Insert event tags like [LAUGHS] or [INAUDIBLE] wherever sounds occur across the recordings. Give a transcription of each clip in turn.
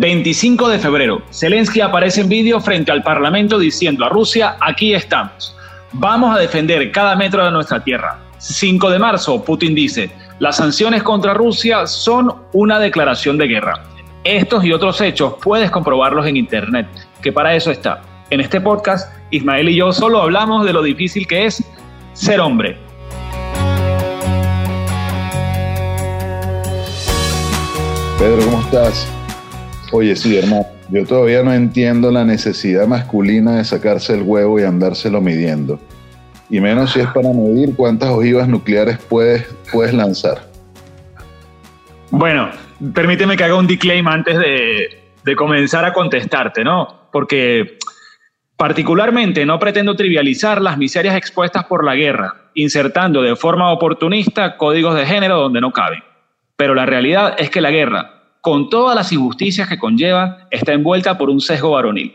25 de febrero, Zelensky aparece en vídeo frente al Parlamento diciendo a Rusia, aquí estamos, vamos a defender cada metro de nuestra tierra. 5 de marzo, Putin dice, las sanciones contra Rusia son una declaración de guerra. Estos y otros hechos puedes comprobarlos en Internet, que para eso está. En este podcast, Ismael y yo solo hablamos de lo difícil que es ser hombre. Pedro, ¿cómo estás? Oye, sí, hermano, yo todavía no entiendo la necesidad masculina de sacarse el huevo y andárselo midiendo. Y menos si es para medir cuántas ojivas nucleares puedes, puedes lanzar. Bueno, permíteme que haga un disclaim antes de, de comenzar a contestarte, ¿no? Porque particularmente no pretendo trivializar las miserias expuestas por la guerra, insertando de forma oportunista códigos de género donde no caben. Pero la realidad es que la guerra, con todas las injusticias que conlleva, está envuelta por un sesgo varonil.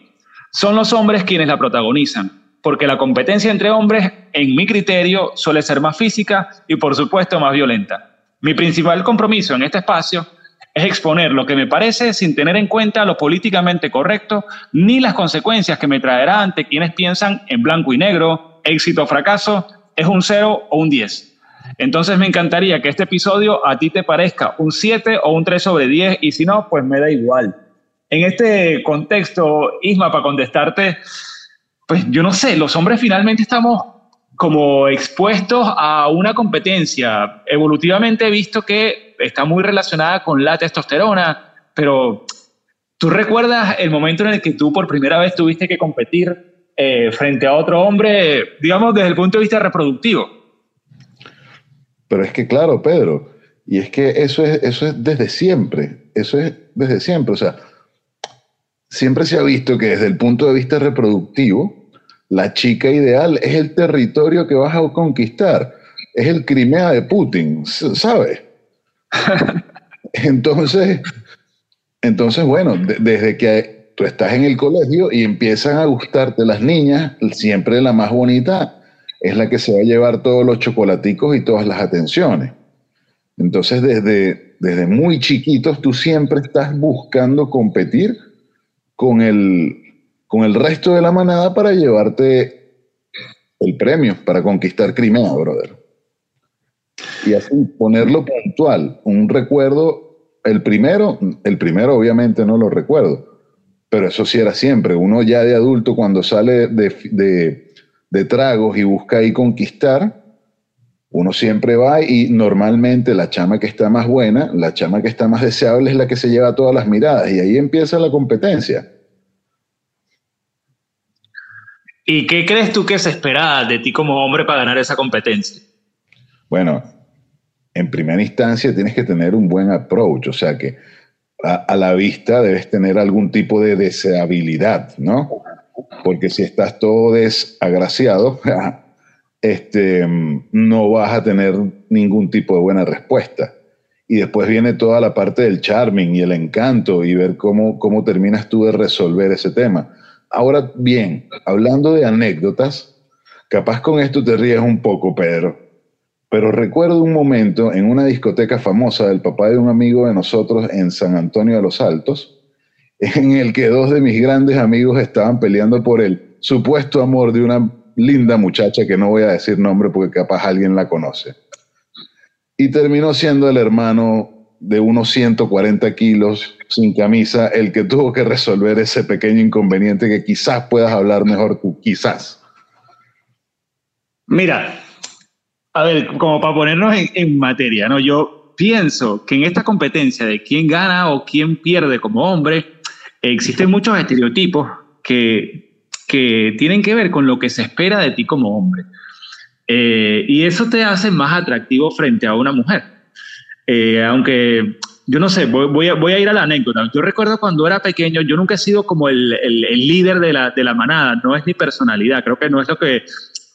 Son los hombres quienes la protagonizan, porque la competencia entre hombres, en mi criterio, suele ser más física y por supuesto más violenta. Mi principal compromiso en este espacio es exponer lo que me parece sin tener en cuenta lo políticamente correcto ni las consecuencias que me traerá ante quienes piensan en blanco y negro, éxito o fracaso, es un 0 o un 10. Entonces me encantaría que este episodio a ti te parezca un 7 o un 3 sobre 10 y si no, pues me da igual. En este contexto, Isma, para contestarte, pues yo no sé, los hombres finalmente estamos como expuestos a una competencia. Evolutivamente he visto que está muy relacionada con la testosterona, pero ¿tú recuerdas el momento en el que tú por primera vez tuviste que competir eh, frente a otro hombre, digamos, desde el punto de vista reproductivo? Pero es que, claro, Pedro, y es que eso es, eso es desde siempre, eso es desde siempre, o sea, siempre se ha visto que desde el punto de vista reproductivo, la chica ideal es el territorio que vas a conquistar, es el Crimea de Putin, ¿sabes? [LAUGHS] entonces, entonces, bueno, desde que tú estás en el colegio y empiezan a gustarte las niñas, siempre la más bonita es la que se va a llevar todos los chocolaticos y todas las atenciones. Entonces, desde, desde muy chiquitos, tú siempre estás buscando competir con el, con el resto de la manada para llevarte el premio, para conquistar Crimea, brother. Y así ponerlo puntual, un recuerdo, el primero, el primero obviamente no lo recuerdo, pero eso sí era siempre. Uno ya de adulto cuando sale de de tragos y busca ahí conquistar, uno siempre va y normalmente la chama que está más buena, la chama que está más deseable es la que se lleva todas las miradas y ahí empieza la competencia. ¿Y qué crees tú que se espera de ti como hombre para ganar esa competencia? Bueno, en primera instancia tienes que tener un buen approach, o sea que a, a la vista debes tener algún tipo de deseabilidad, ¿no? Porque si estás todo desagraciado, [LAUGHS] este, no vas a tener ningún tipo de buena respuesta. Y después viene toda la parte del charming y el encanto y ver cómo, cómo terminas tú de resolver ese tema. Ahora bien, hablando de anécdotas, capaz con esto te ríes un poco, Pedro, pero recuerdo un momento en una discoteca famosa del papá de un amigo de nosotros en San Antonio de los Altos, en el que dos de mis grandes amigos estaban peleando por el supuesto amor de una linda muchacha que no voy a decir nombre porque capaz alguien la conoce. Y terminó siendo el hermano de unos 140 kilos sin camisa el que tuvo que resolver ese pequeño inconveniente que quizás puedas hablar mejor tú, quizás. Mira, a ver, como para ponernos en, en materia, ¿no? Yo pienso que en esta competencia de quién gana o quién pierde como hombre, existen muchos estereotipos que, que tienen que ver con lo que se espera de ti como hombre. Eh, y eso te hace más atractivo frente a una mujer. Eh, aunque yo no sé, voy, a, voy, a, ir a la anécdota. Yo recuerdo cuando era pequeño, yo nunca he sido como el, el, el líder de la, de la, manada, no es mi personalidad, creo que no es lo que...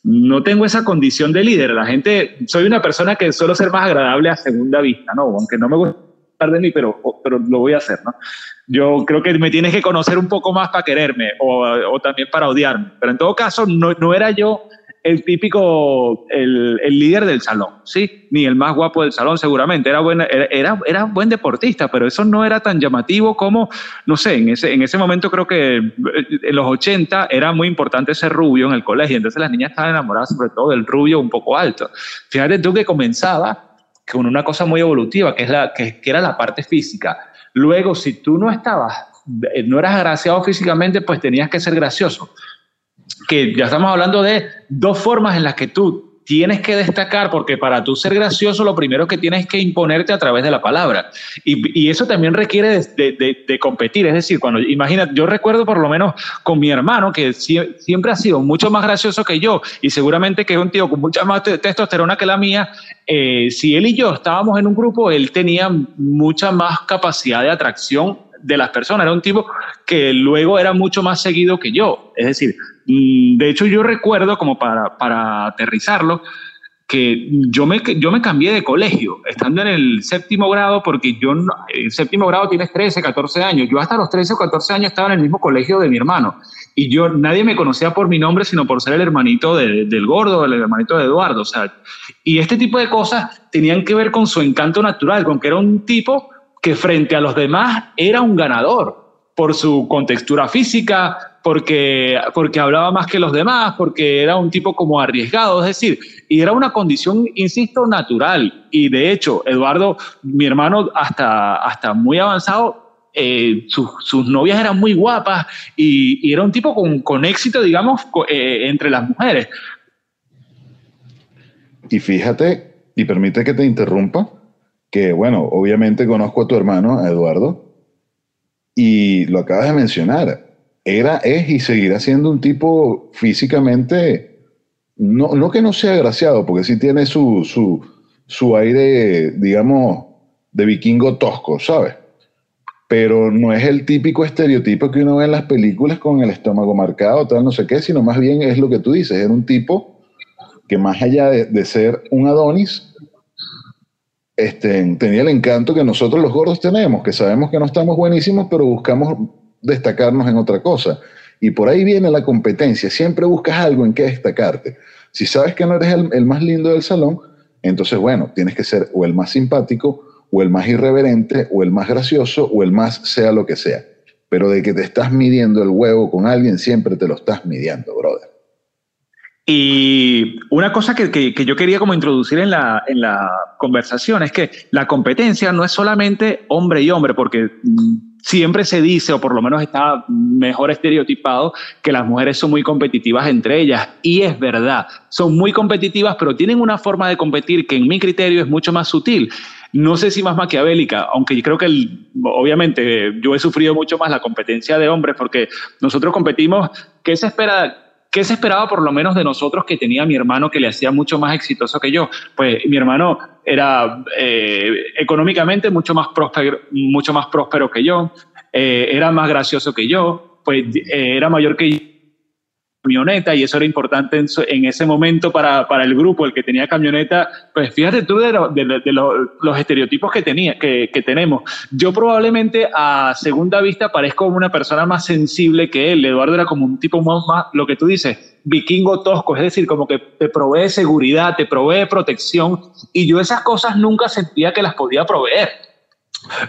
No tengo esa condición de líder. La gente, soy una persona que suelo ser más agradable a segunda vista, ¿no? Aunque no me gusta de mí, pero, pero lo voy a hacer, ¿no? Yo creo que me tienes que conocer un poco más para quererme o, o también para odiarme. Pero en todo caso, no, no era yo el típico, el, el, líder del salón, ¿sí? Ni el más guapo del salón seguramente, era, buena, era, era, buen deportista, pero eso no era tan llamativo como, no sé, en ese, en ese momento creo que eh, en los 80 era muy importante ser rubio en el colegio, entonces las niñas estaban enamoradas sobre todo del rubio un poco alto. Fíjate tú que comenzaba con una cosa muy evolutiva, que, es la, que, que era la parte física. Luego, si tú no estabas, eh, no eras agraciado físicamente, pues tenías que ser gracioso. Que ya estamos hablando de dos formas en las que tú tienes que destacar, porque para tú ser gracioso, lo primero que tienes que imponerte a través de la palabra. Y, eso también requiere de, competir. Es decir, cuando imagina, yo recuerdo por lo menos con mi hermano, que siempre ha sido mucho más gracioso que yo, y seguramente que es un tío con mucha más testosterona que la mía. Eh, si él y yo estábamos en un grupo, él tenía mucha más capacidad de atracción de las personas. Era un tipo que luego era mucho más seguido que yo. Es decir, mm, de hecho yo recuerdo, como para, para aterrizarlo, que yo me, yo me cambié de colegio, estando en el séptimo grado, porque yo, el séptimo grado tienes 13, 14 años, yo hasta los 13 o 14 años estaba en el mismo colegio de mi hermano, y yo, nadie me conocía por mi nombre, sino por ser el hermanito del gordo, el hermanito de Eduardo, o sea, y este tipo de cosas tenían que ver con su encanto natural, con que era un tipo que frente a los demás era un ganador por su contextura física, porque, porque hablaba más que los demás, porque era un tipo como arriesgado, es decir, y era una condición, insisto, natural. Y de hecho, Eduardo, mi hermano, hasta, hasta muy avanzado, eh, sus novias eran muy guapas y, era un tipo con, con éxito, digamos, eh, entre las mujeres. Y fíjate, y permite que te interrumpa, que bueno, obviamente conozco a tu hermano, Eduardo, y lo acabas de mencionar, era, es y seguirá siendo un tipo físicamente, no, no que no sea agraciado, porque sí tiene su, su, su aire, digamos, de vikingo tosco, ¿sabes? Pero no es el típico estereotipo que uno ve en las películas con el estómago marcado, tal, no sé qué, sino más bien es lo que tú dices, era un tipo que más allá de ser un Adonis, este, tenía el encanto que nosotros los gordos tenemos, que sabemos que no estamos buenísimos, pero buscamos destacarnos en otra cosa. Y por ahí viene la competencia. Siempre buscas algo en que destacarte. Si sabes que no eres el, más lindo del salón, entonces, bueno, tienes que ser o el más simpático, o el más irreverente, o el más gracioso, o el más sea lo que sea. Pero de que te estás midiendo el huevo con alguien, siempre te lo estás midiendo, brother. Y una cosa que, que, yo quería como introducir en la, en la conversación es que la competencia no es solamente hombre y hombre, porque mm, siempre se dice, o por lo menos está mejor estereotipado, que las mujeres son muy competitivas entre ellas. Y es verdad, son muy competitivas, pero tienen una forma de competir que en mi criterio es mucho más sutil. No sé si más maquiavélica, aunque yo creo que obviamente yo he sufrido mucho más la competencia de hombres porque nosotros competimos, ¿qué se espera? ¿Qué se esperaba por lo menos de nosotros que tenía mi hermano que le hacía mucho más exitoso que yo? Pues mi hermano era eh, económicamente mucho más próspero, mucho más próspero que yo, eh, era más gracioso que yo, pues eh, era mayor que yo camioneta y eso era importante en, ese momento para, para, el grupo, el que tenía camioneta, pues fíjate tú de, de, los estereotipos que, tenía, que, tenemos. Yo probablemente a segunda vista parezco una persona más sensible que él. Eduardo era como un tipo más, más, lo que tú dices, vikingo tosco, es decir, como que te provee seguridad, te provee protección y yo esas cosas nunca sentía que las podía proveer.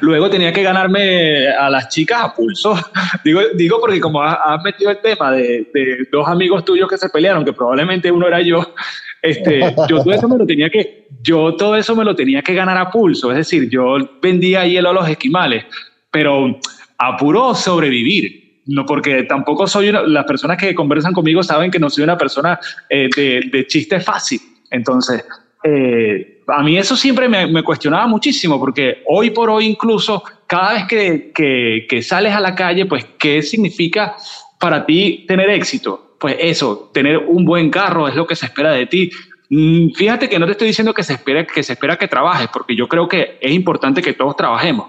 Luego tenía que ganarme a las chicas a pulso. [LAUGHS] digo, digo porque como has, metido el tema de, dos amigos tuyos que se pelearon, que probablemente uno era yo, [LAUGHS] este, yo todo eso me lo tenía que, yo todo eso me lo tenía que ganar a pulso. Es decir, yo vendía hielo a los esquimales, pero a puro sobrevivir. No, porque tampoco soy una, las personas que conversan conmigo saben que no soy una persona eh, de, de chiste fácil. Entonces, eh, a mí eso siempre me, cuestionaba muchísimo, porque hoy por hoy incluso, cada vez que, que, sales a la calle, pues, ¿qué significa para ti tener éxito? Pues eso, tener un buen carro es lo que se espera de ti. Mm, fíjate que no te estoy diciendo que se, espera, que se espera que trabajes, porque yo creo que es importante que todos trabajemos.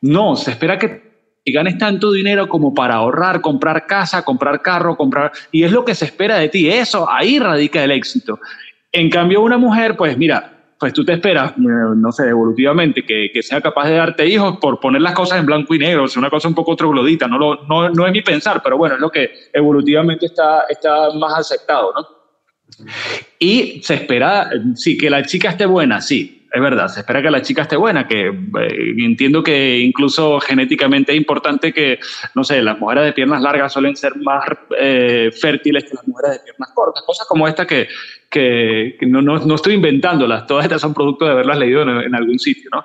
No, se espera que ganes tanto dinero como para ahorrar, comprar casa, comprar carro, comprar... Y es lo que se espera de ti. Eso, ahí radica el éxito. En cambio, una mujer, pues mira, pues tú te esperas, eh, no sé, evolutivamente, que, que, sea capaz de darte hijos por poner las cosas en blanco y negro, es una cosa un poco troglodita, no, no, no es mi pensar, pero bueno, es lo que evolutivamente está, está más aceptado, ¿no? Y se espera, sí, que la chica esté buena, sí, es verdad, se espera que la chica esté buena, que eh, entiendo que incluso genéticamente es importante que, no sé, las mujeres de piernas largas suelen ser más eh, fértiles que las mujeres de piernas cortas, cosas como esta que, no, no, no, estoy inventándolas, todas estas son producto de haberlas leído en, algún sitio, ¿no?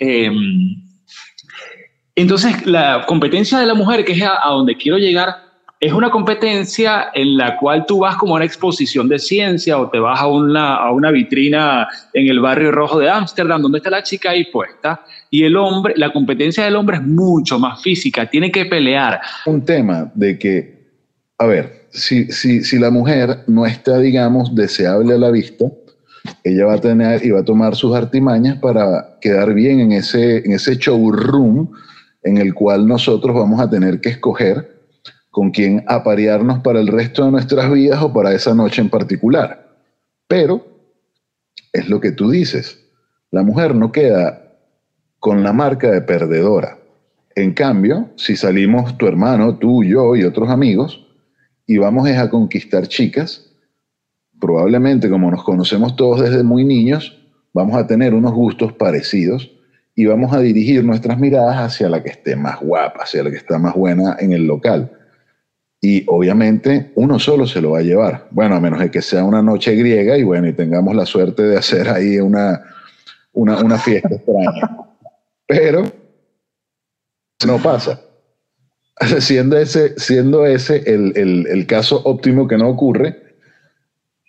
Em, entonces, la competencia de la mujer, que es a donde quiero llegar, es una competencia en la cual tú vas como a una exposición de ciencia o te vas a una, a una vitrina en el barrio rojo de Ámsterdam donde está la chica ahí puesta y el hombre, la competencia del hombre es mucho más física, tiene que pelear. Un tema de que, a ver, si, si, si la mujer no está, digamos, deseable a la vista, ella va a tener y va a tomar sus artimañas para quedar bien en ese, en ese showroom en el cual nosotros vamos a tener que escoger con quien aparearnos para el resto de nuestras vidas o para esa noche en particular. Pero es lo que tú dices, la mujer no queda con la marca de perdedora. En cambio, si salimos tu hermano, tú, yo y otros amigos y vamos a conquistar chicas, probablemente como nos conocemos todos desde muy niños, vamos a tener unos gustos parecidos y vamos a dirigir nuestras miradas hacia la que esté más guapa, hacia la que está más buena en el local y obviamente uno solo se lo va a llevar. Bueno, a menos de que sea una noche griega y bueno, y tengamos la suerte de hacer ahí una, una, fiesta extraña. Pero no pasa. [LAUGHS] Siendo ese, siendo ese el, el caso óptimo que no ocurre,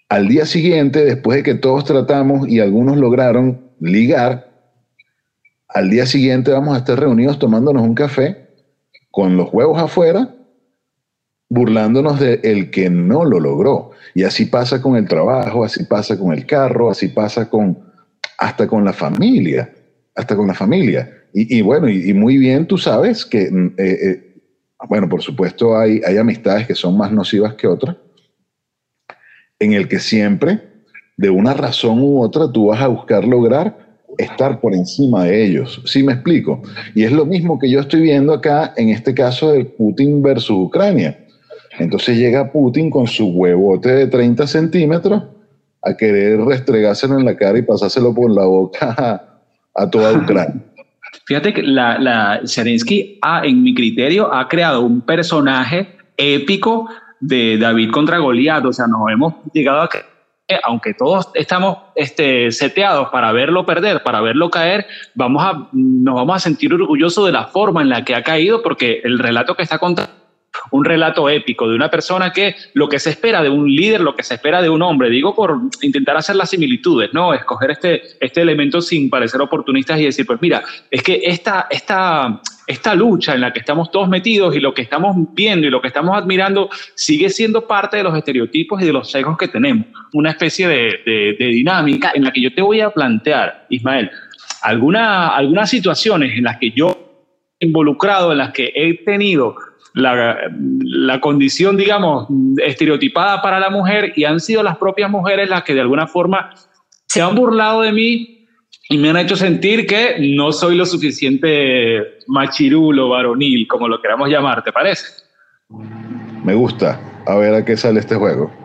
al día siguiente, después de que todos tratamos y algunos lograron ligar, al día siguiente vamos a estar reunidos tomándonos un café con los huevos afuera burlándonos de el que no lo logró. Y así pasa con el trabajo, así pasa con el carro, así pasa con hasta con la familia, hasta con la familia. Y, bueno, y, muy bien tú sabes que, mm, eh, eh, bueno, por supuesto hay, hay amistades que son más nocivas que otras, en el que siempre, de una razón u otra, tú vas a buscar lograr estar por encima de ellos. ¿Sí me explico? Y es lo mismo que yo estoy viendo acá en este caso del Putin versus Ucrania. Entonces llega Putin con su huevote de 30 centímetros a querer restregárselo en la cara y pasárselo por la boca a, toda [LAUGHS] Ucrania. Fíjate que la, la Zelensky, ha, en mi criterio, ha creado un personaje épico de David contra Goliat. O sea, nos hemos llegado a que, aunque todos estamos este, seteados para verlo perder, para verlo caer, vamos a, nos vamos a sentir orgullosos de la forma en la que ha caído, porque el relato que está contando un relato épico de una persona que lo que se espera de un líder, lo que se espera de un hombre, digo por intentar hacer las similitudes, ¿no? Escoger este, este elemento sin parecer oportunistas y decir, pues mira, es que esta, esta, esta lucha en la que estamos todos metidos y lo que estamos viendo y lo que estamos admirando sigue siendo parte de los estereotipos y de los sesgos que tenemos. Una especie de, de, dinámica en la que yo te voy a plantear, Ismael, alguna, algunas situaciones en las que yo involucrado, en las que he tenido la, condición, digamos, estereotipada para la mujer y han sido las propias mujeres las que de alguna forma se han burlado de mí y me han hecho sentir que no soy lo suficiente machirulo, varonil, como lo queramos llamar, ¿te parece? Me gusta. A ver a qué sale este juego.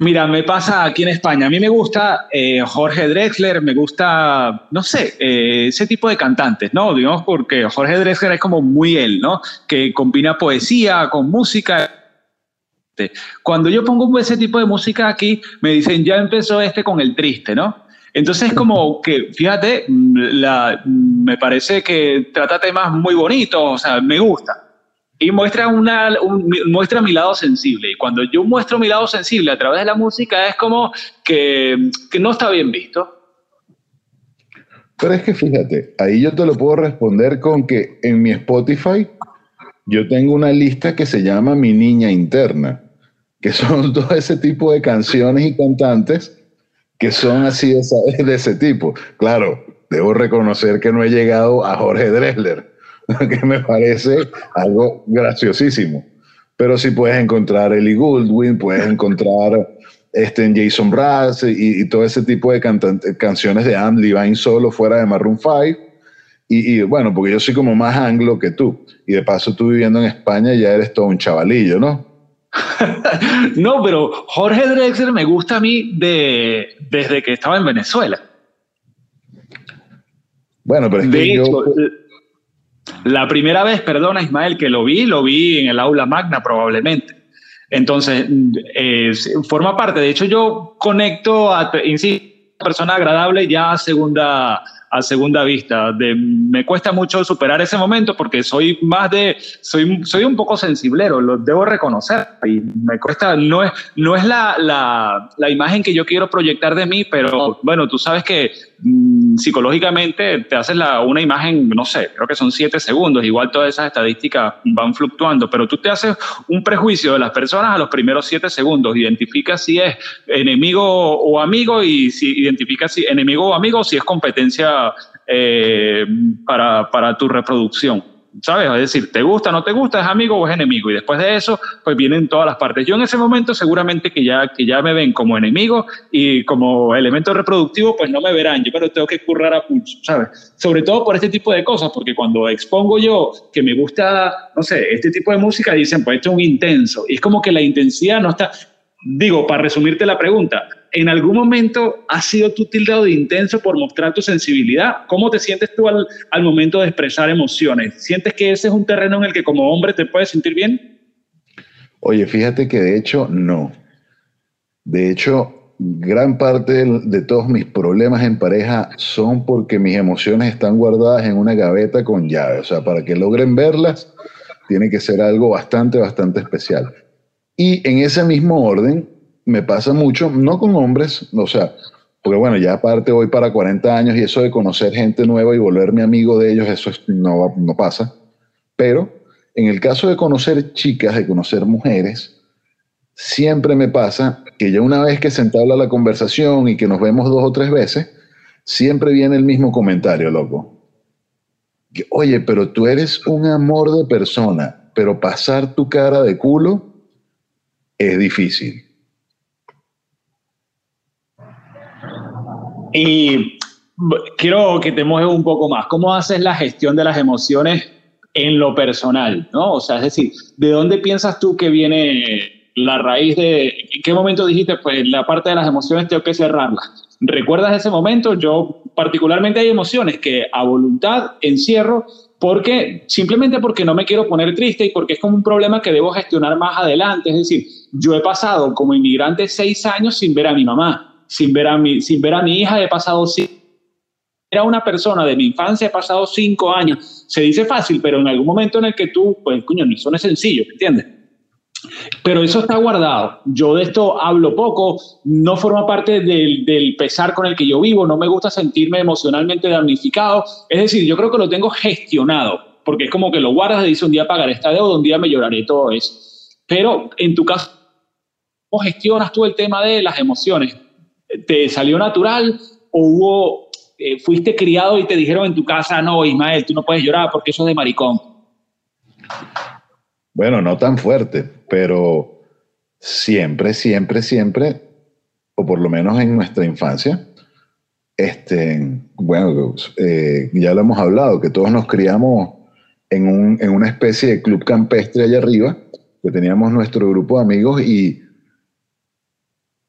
Mira, me pasa aquí en España. A mí me gusta eh, Jorge Drexler, me gusta, no sé, eh, ese tipo de cantantes, ¿no? Digamos porque Jorge Drexler es como muy él, ¿no? Que combina poesía con música. Cuando yo pongo ese tipo de música aquí, me dicen, ya empezó este con el triste, ¿no? Entonces, como que, fíjate, la, me parece que trata temas muy bonitos, o sea, me gusta y muestra, una, muestra mi lado sensible. Y cuando yo muestro mi lado sensible a través de la música es como que, que no está bien visto. Pero es que fíjate, ahí yo te lo puedo responder con que en mi Spotify yo tengo una lista que se llama Mi Niña Interna, que son [LAUGHS] todo ese tipo de canciones y cantantes que son así [LAUGHS] de, ese tipo. Claro, debo reconocer que no he llegado a Jorge Dressler [LAUGHS] que me parece algo graciosísimo. Pero si puedes encontrar Ellie Goldwyn, puedes encontrar este, en Jason Brass y, todo ese tipo de canciones de Anne Levine solo fuera de Maroon 5. Y, y, bueno, porque yo soy como más anglo que tú. Y de paso tú viviendo en España ya eres todo un chavalillo, ¿no? [LAUGHS] no, pero Jorge Drexler me gusta a mí de, desde que estaba en Venezuela. Bueno, pero es de que hecho, yo... la primera vez, perdona Ismael, que lo vi, lo vi en el aula magna probablemente. Entonces, forma parte. De hecho, yo conecto a, insisto, persona agradable ya segunda, a segunda vista. Me cuesta mucho superar ese momento porque soy más de, soy, soy un poco sensiblero, lo debo reconocer. Y me cuesta, no es, no es la, la, la imagen que yo quiero proyectar de mí, pero bueno, tú sabes que mmm, psicológicamente te haces la, una imagen, no sé, creo que son siete segundos, igual todas esas estadísticas van fluctuando, pero tú te haces un prejuicio de las personas a los primeros siete segundos, identificas si es enemigo o amigo y si identificas si enemigo o amigo, si es competencia eh, para, para tu reproducción. ¿sabes? Es decir, ¿te gusta, no te gusta, es amigo o es enemigo? Y después de eso, pues vienen todas las partes. Yo en ese momento seguramente que ya, que ya me ven como enemigo y como elemento reproductivo, pues no me verán. Yo pero tengo que currar a pulso, ¿sabes? Sobre todo por este tipo de cosas, porque cuando expongo yo que me gusta, no sé, este tipo de música, dicen, pues esto es un intenso. Y es como que la intensidad no está... Digo, para resumirte la pregunta, ¿en algún momento has sido tú tildado de intenso por mostrar tu sensibilidad? ¿Cómo te sientes tú al, momento de expresar emociones? ¿Sientes que ese es un terreno en el que como hombre te puedes sentir bien? Oye, fíjate que de hecho no. De hecho, gran parte de, de todos mis problemas en pareja son porque mis emociones están guardadas en una gaveta con llave. O sea, para que logren verlas, tiene que ser algo bastante, bastante especial. Y en ese mismo orden, me pasa mucho, no con hombres, o sea, porque bueno, ya aparte voy para 40 años y eso de conocer gente nueva y volverme amigo de ellos, eso no, no pasa. Pero en el caso de conocer chicas, de conocer mujeres, siempre me pasa que ya una vez que se entabla la conversación y que nos vemos dos o tres veces, siempre viene el mismo comentario, loco. Que, Oye, pero tú eres un amor de persona, pero pasar tu cara de culo es difícil. Y quiero que te mojes un poco más. ¿Cómo haces la gestión de las emociones en lo personal? ¿no? O sea, es decir, ¿de dónde piensas tú que viene la raíz de... ¿En qué momento dijiste, pues la parte de las emociones tengo que cerrarlas? ¿Recuerdas ese momento? Yo particularmente hay emociones que a voluntad encierro porque simplemente porque no me quiero poner triste y porque es como un problema que debo gestionar más adelante. Es decir, yo he pasado como inmigrante seis años sin ver a mi mamá, sin ver a mi, sin ver a mi hija, he pasado era una persona de mi infancia, he pasado cinco años. Se dice fácil, pero en algún momento en el que tú, pues, coño, eso no es sencillo, ¿entiendes? Pero eso está guardado. Yo de esto hablo poco, no forma parte del, del, pesar con el que yo vivo, no me gusta sentirme emocionalmente damnificado. Es decir, yo creo que lo tengo gestionado, porque es como que lo guardas y dices un día pagaré esta deuda, un día me lloraré todo eso. Pero en tu caso, ¿cómo gestionas tú el tema de las emociones? ¿Te salió natural o hubo, eh, fuiste criado y te dijeron en tu casa, no, Ismael, tú no puedes llorar porque eso es de maricón? Bueno, no tan fuerte, pero siempre, siempre, siempre, o por lo menos en nuestra infancia, este, bueno, eh, ya lo hemos hablado, que todos nos criamos en, un, en, una especie de club campestre allá arriba, que teníamos nuestro grupo de amigos y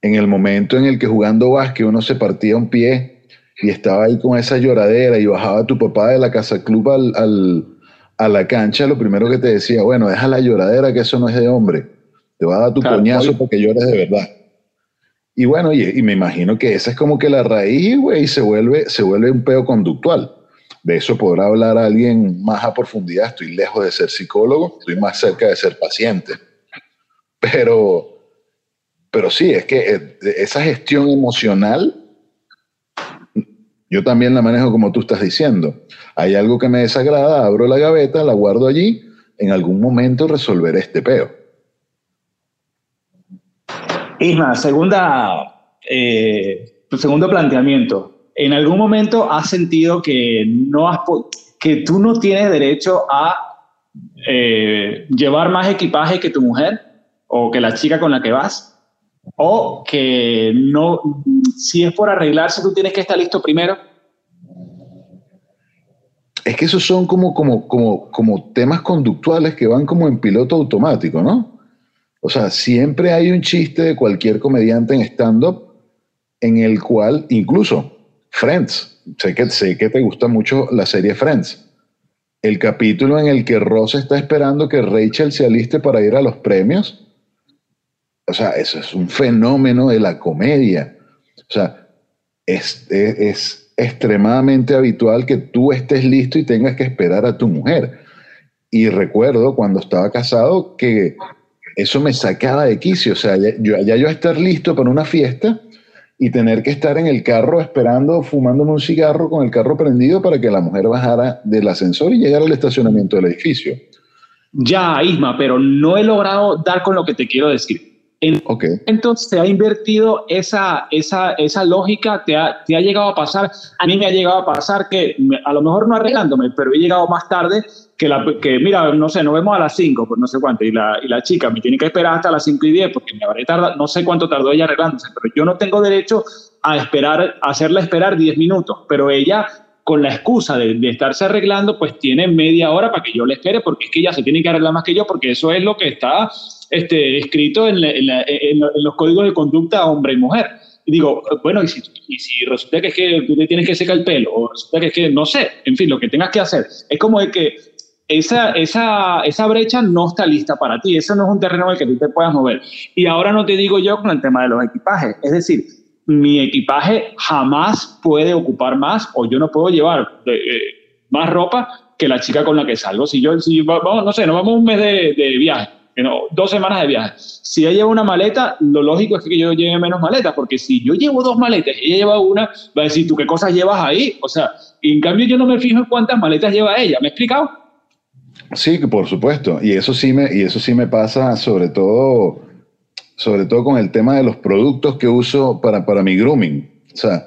en el momento en el que jugando básquet uno se partía un pie y estaba ahí con esa lloradera y bajaba tu papá de la casa club al, al a la cancha, lo primero que te decía, bueno, deja la lloradera, que eso no es de hombre. Te va a dar tu claro, coñazo porque llores de verdad. Y bueno, y, y, me imagino que esa es como que la raíz, güey, se vuelve, se vuelve un peo conductual. De eso podrá hablar alguien más a profundidad. Estoy lejos de ser psicólogo, estoy más cerca de ser paciente. Pero, pero sí, es que eh, esa gestión emocional yo también la manejo como tú estás diciendo. Hay algo que me desagrada, abro la gaveta, la guardo allí, en algún momento resolveré este peo. Isma, segunda, eh, segundo planteamiento. ¿En algún momento has sentido que, no has, que tú no tienes derecho a eh, llevar más equipaje que tu mujer o que la chica con la que vas? O que no, si es por arreglarse, tú tienes que estar listo primero. Es que esos son como, como, como, como temas conductuales que van como en piloto automático, ¿no? O sea, siempre hay un chiste de cualquier comediante en stand-up en el cual, incluso Friends, sé que, sé que te gusta mucho la serie Friends. El capítulo en el que Ross está esperando que Rachel se aliste para ir a los premios. O sea, eso es un fenómeno de la comedia. O sea, es, extremadamente habitual que tú estés listo y tengas que esperar a tu mujer. Y recuerdo cuando estaba casado que eso me sacaba de quicio. O sea, ya yo, ya yo estar listo para una fiesta y tener que estar en el carro esperando, fumándome un cigarro con el carro prendido para que la mujer bajara del ascensor y llegara al estacionamiento del edificio. Ya, Isma, pero no he logrado dar con lo que te quiero decir. Entonces, ¿te ha invertido esa, esa, esa lógica? ¿Te ha, ¿Te ha llegado a pasar? A mí me ha llegado a pasar que, a lo mejor no arreglándome, pero he llegado más tarde que, la, que mira, no sé, nos vemos a las 5, pues no sé cuánto, y la, y la chica me tiene que esperar hasta las 5 y 10 porque me habré tardado, no sé cuánto tardó ella arreglándose, pero yo no tengo derecho a esperar, a hacerla esperar 10 minutos, pero ella con la excusa de, de, estarse arreglando, pues tiene media hora para que yo le espere, porque es que ella se tiene que arreglar más que yo, porque eso es lo que está este, escrito en, los códigos de conducta hombre y mujer. Y digo, bueno, y si, resulta que es que tú te tienes que secar el pelo, o resulta que es que, no sé, en fin, lo que tengas que hacer. Es como de que esa, esa, esa brecha no está lista para ti, eso no es un terreno en el que tú te puedas mover. Y ahora no te digo yo con el tema de los equipajes, es decir, mi equipaje jamás puede ocupar más o yo no puedo llevar eh, más ropa que la chica con la que salgo. Si yo, si vamos, no sé, nos vamos un mes de viaje no, dos semanas de viaje. Si ella lleva una maleta, lo lógico es que yo lleve menos maletas, porque si yo llevo dos maletas y ella lleva una, va a decir, ¿tú qué cosas llevas ahí? O sea, en cambio yo no me fijo en cuántas maletas lleva ella. ¿Me he explicado? Sí, por supuesto. Y eso sí me, y eso sí me pasa sobre todo, sobre todo con el tema de los productos que uso para, para mi grooming. O sea,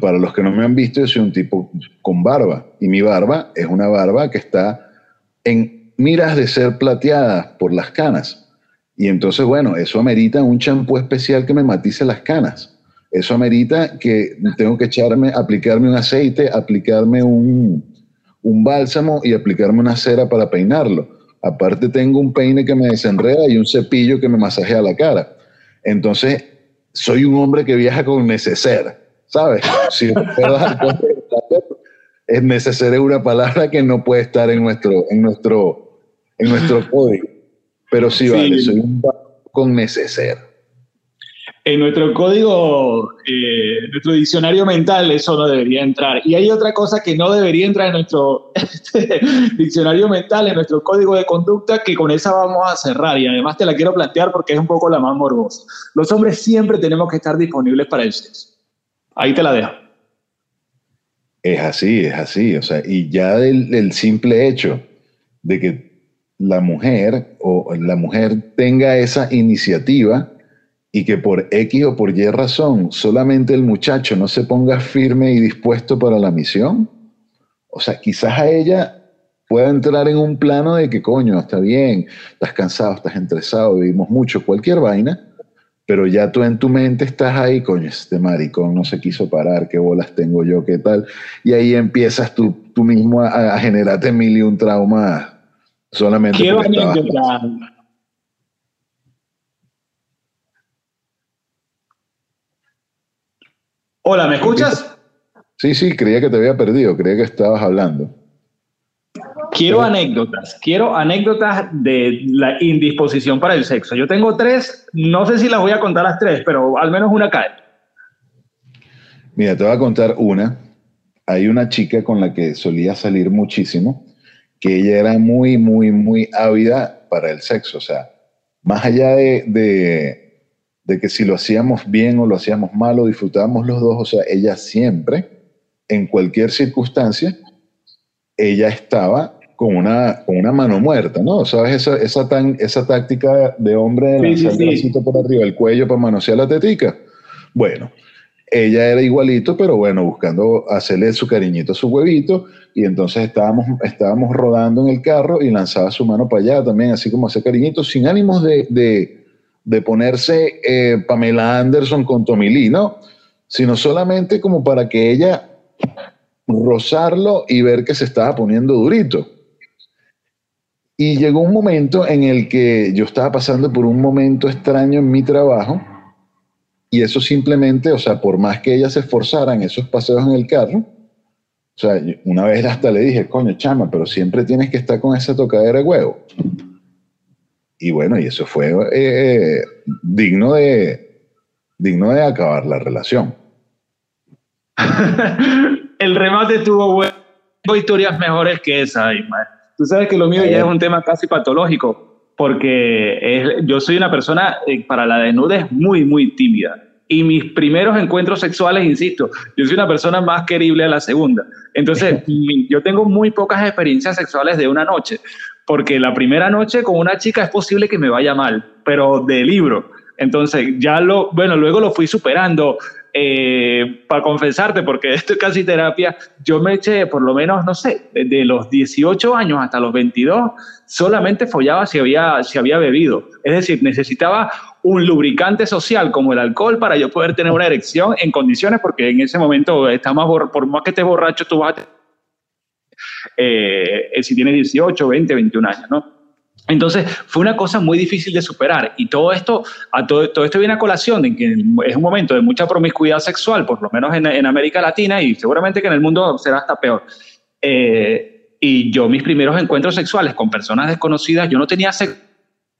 para los que no me han visto, yo soy un tipo con barba. Y mi barba es una barba que está en miras de ser plateadas por las canas. Y entonces, bueno, eso amerita un champú especial que me matice las canas. Eso amerita que tengo que echarme, aplicarme un aceite, aplicarme un, un bálsamo y aplicarme una cera para peinarlo. Aparte tengo un peine que me desenreda y un cepillo que me masajea la cara. Entonces, soy un hombre que viaja con neceser, ¿sabes? Si es necesario una palabra que no puede estar en nuestro, en nuestro en nuestro [LAUGHS] código. Pero sí, vale, soy un con neceser. En nuestro código, eh, nuestro diccionario mental, eso no debería entrar. Y hay otra cosa que no debería entrar en nuestro [LAUGHS] diccionario mental, en nuestro código de conducta, que con esa vamos a cerrar. Y además te la quiero plantear porque es un poco la más morbosa. Los hombres siempre tenemos que estar disponibles para el sexo. Ahí te la dejo. Es así, es así. O sea, y ya del simple hecho de que la mujer o la mujer tenga esa iniciativa y que por X o por Y razón solamente el muchacho no se ponga firme y dispuesto para la misión, o sea, quizás a ella pueda entrar en un plano de que coño, está bien, estás cansado, estás estresado, vivimos mucho, cualquier vaina, pero ya tú en tu mente estás ahí, coño, este maricón no se quiso parar, qué bolas tengo yo, qué tal, y ahí empiezas tú, tú mismo a, a generarte mil y un traumas Solamente Quiero Hola, ¿me escuchas? Sí, sí, creía que te había perdido, creía que estabas hablando. Quiero anécdotas, quiero anécdotas de la indisposición para el sexo. Yo tengo tres, no sé si las voy a contar las tres, pero al menos una cae. Mira, te voy a contar una. Hay una chica con la que solía salir muchísimo que ella era muy, muy, muy ávida para el sexo. O sea, más allá de, de, que si lo hacíamos bien o lo hacíamos mal o disfrutábamos los dos, o sea, ella siempre, en cualquier circunstancia, ella estaba con una, con una mano muerta, ¿no? ¿Sabes? Esa, esa, tan, esa táctica de hombre de lanzar el por arriba del cuello para manosear la tetica. Bueno, ella era igualito, pero bueno, buscando hacerle su cariñito a su huevito, y entonces estábamos, estábamos rodando en el carro y lanzaba su mano para allá también, así como hacer cariñito, sin ánimos de, ponerse eh, Pamela Anderson con Tommy Lee, ¿no? Sino solamente como para que ella rozarlo y ver que se estaba poniendo durito. Y llegó un momento en el que yo estaba pasando por un momento extraño en mi trabajo y eso simplemente, o sea, por más que ella se esforzara en esos paseos en el carro, o sea, una vez hasta le dije, coño, chama, pero siempre tienes que estar con esa tocadera de huevo. Y bueno, y eso fue eh, digno, de, digno de acabar la relación. [LAUGHS] el remate tuvo bueno. historias mejores que esa, Ismael. Tú sabes que lo mío ya es un tema casi patológico, porque yo soy una persona eh, para la desnudez muy, muy tímida. Y mis primeros encuentros sexuales, insisto, yo soy una persona más querible a la segunda. Entonces, [LAUGHS] yo tengo muy pocas experiencias sexuales de una noche, porque la primera noche con una chica es posible que me vaya mal, pero de libro. Entonces, ya lo, bueno, luego lo fui superando. Eh, para confesarte, porque [LAUGHS] esto es casi terapia, yo me eché por lo menos, no sé, de los 18 años hasta los 22, solamente follaba si había, si había bebido. Es decir, necesitaba un lubricante social como el alcohol para yo poder tener una erección en condiciones, porque en ese momento está más por más que estés borracho, tú vas a eh, si tienes 18, 20, 21 años, ¿no? Entonces fue una cosa muy difícil de superar y todo esto, a todo, todo, esto viene a colación de que es un momento de mucha promiscuidad sexual, por lo menos en, en América Latina y seguramente que en el mundo será hasta peor. Eh, y yo mis primeros encuentros sexuales con personas desconocidas, yo no tenía sexo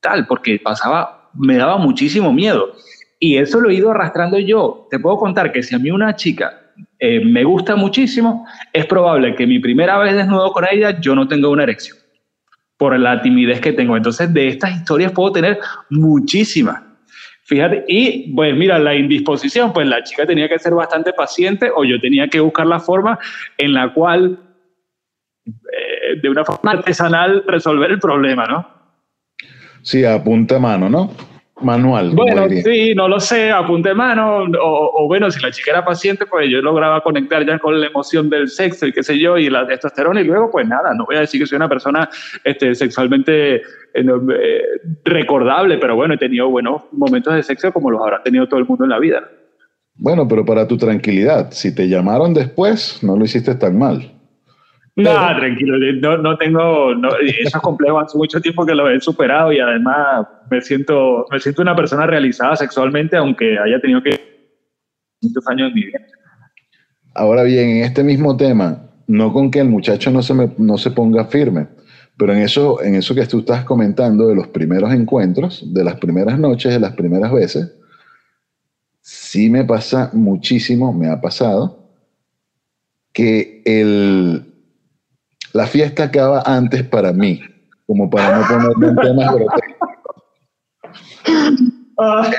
tal porque pasaba, me daba muchísimo miedo. Y eso lo he ido arrastrando yo. Te puedo contar que si a mí una chica eh, me gusta muchísimo, es probable que mi primera vez desnudo con ella yo no tenga una erección por la timidez que tengo. Entonces, de estas historias puedo tener muchísimas. Fíjate, y pues mira, la indisposición, pues la chica tenía que ser bastante paciente o yo tenía que buscar la forma en la cual, eh, de una forma artesanal, resolver el problema, ¿no? Sí, a punta mano, ¿no? Manual. Bueno, sí, no lo sé, apunte mano, o, bueno, si la chica era paciente, pues yo lograba conectar ya con la emoción del sexo y qué sé yo, y la testosterona, y luego, pues nada, no voy a decir que soy una persona este, sexualmente eh, eh, recordable, pero bueno, he tenido buenos momentos de sexo como los habrá tenido todo el mundo en la vida. Bueno, pero para tu tranquilidad, si te llamaron después, no lo hiciste tan mal. No, tranquilo, no, no tengo, no, eso es complejo, hace mucho tiempo que lo he superado y además me siento, me siento una persona realizada sexualmente, aunque haya tenido que muchos años en mi vida. Ahora bien, en este mismo tema, no con que el muchacho no se, no se ponga firme, pero en eso, en eso que tú estás comentando de los primeros encuentros, de las primeras noches, de las primeras veces, sí me pasa muchísimo, me ha pasado, que el, la fiesta acaba antes para mí, como para no ponerme en temas grotescos.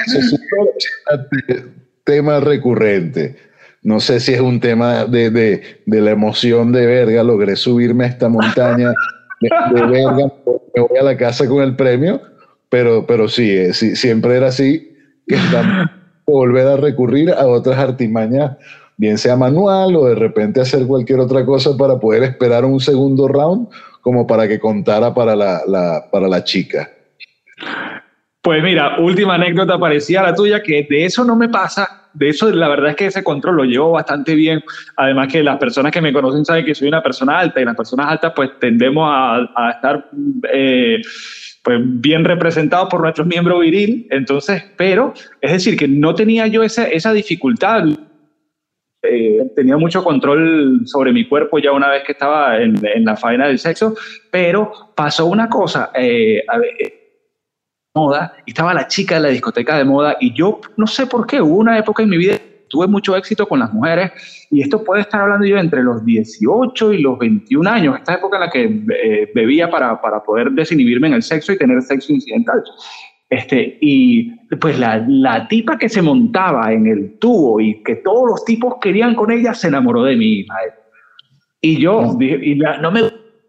Eso es un tema recurrente. No sé si es un tema de, de, de, la emoción de verga, logré subirme a esta montaña de, verga, me voy a la casa con el premio, pero, pero sí, eh, sí siempre era así, que volver a recurrir a otras artimañas bien sea manual o de repente hacer cualquier otra cosa para poder esperar un segundo round como para que contara para la, para la chica. Pues mira, última anécdota parecida a la tuya, que de eso no me pasa, de eso la verdad es que ese control lo llevo bastante bien, además que las personas que me conocen saben que soy una persona alta y las personas altas pues tendemos a, estar... Eh, pues bien representados por nuestro miembro viril, entonces, pero es decir, que no tenía yo esa, esa dificultad, eh, tenía mucho control sobre mi cuerpo ya una vez que estaba en, la faena del sexo, pero pasó una cosa, eh, a ver, moda, y estaba la chica de la discoteca de moda, y yo no sé por qué, hubo una época en mi vida tuve mucho éxito con las mujeres, y esto puede estar hablando yo entre los 18 y los 21 años, esta época en la que eh, bebía para, para poder desinhibirme en el sexo y tener sexo incidental. Este, y pues la, la, tipa que se montaba en el tubo y que todos los tipos querían con ella se enamoró de mí. Y yo dije, y no me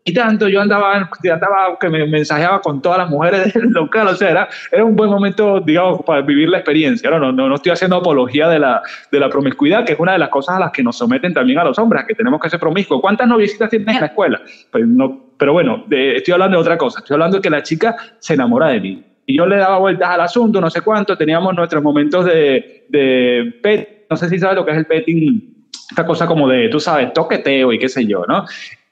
y tanto, yo andaba, andaba que me mensajeaba con todas las mujeres [LAUGHS] del local, o sea, era, era un buen momento, digamos, para vivir la experiencia. No, no, no, estoy haciendo apología de la, de la promiscuidad, que es una de las cosas a las que nos someten también a los hombres, que tenemos que ser promiscuos. ¿Cuántas noviecitas tienes en la escuela? Pues no, pero bueno, estoy hablando de otra cosa, estoy hablando de que la chica se enamora de mí y yo le daba vueltas al asunto, no sé cuánto, teníamos nuestros momentos de, de pet, no sé si sabes lo que es el petting, esta cosa como de, tú sabes, toqueteo y qué sé yo, ¿no?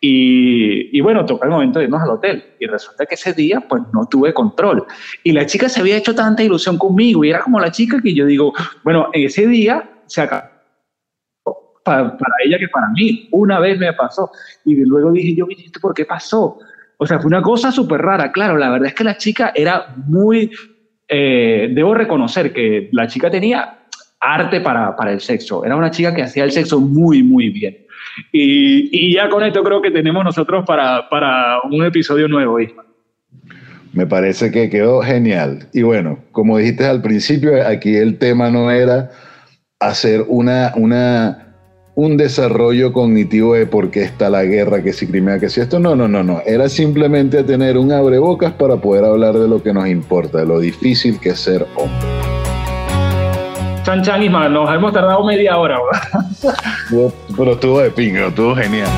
Y, y, bueno, toca el momento de irnos al hotel. Y resulta que ese día, pues no tuve control. Y la chica se había hecho tanta ilusión conmigo y era como la chica que yo digo, bueno, ese día se acabó para, para ella que para mí. Una vez me pasó. Y luego dije, yo, ¿por qué pasó? O sea, fue una cosa súper rara. Claro, la verdad es que la chica era muy... Eh, debo reconocer que la chica tenía arte para, para el sexo. Era una chica que hacía el sexo muy, muy bien. Y, ya con esto creo que tenemos nosotros para, para un episodio nuevo, Me parece que quedó genial. Y bueno, como dijiste al principio, aquí el tema no era hacer una, una, un desarrollo cognitivo de por qué está la guerra, que si Crimea, que si esto. No, no, no, no. Era simplemente tener un abrebocas para poder hablar de lo que nos importa, de lo difícil que es ser hombre. Chan Chan, nos hemos tardado media hora, Pero estuvo de pingo, estuvo genial.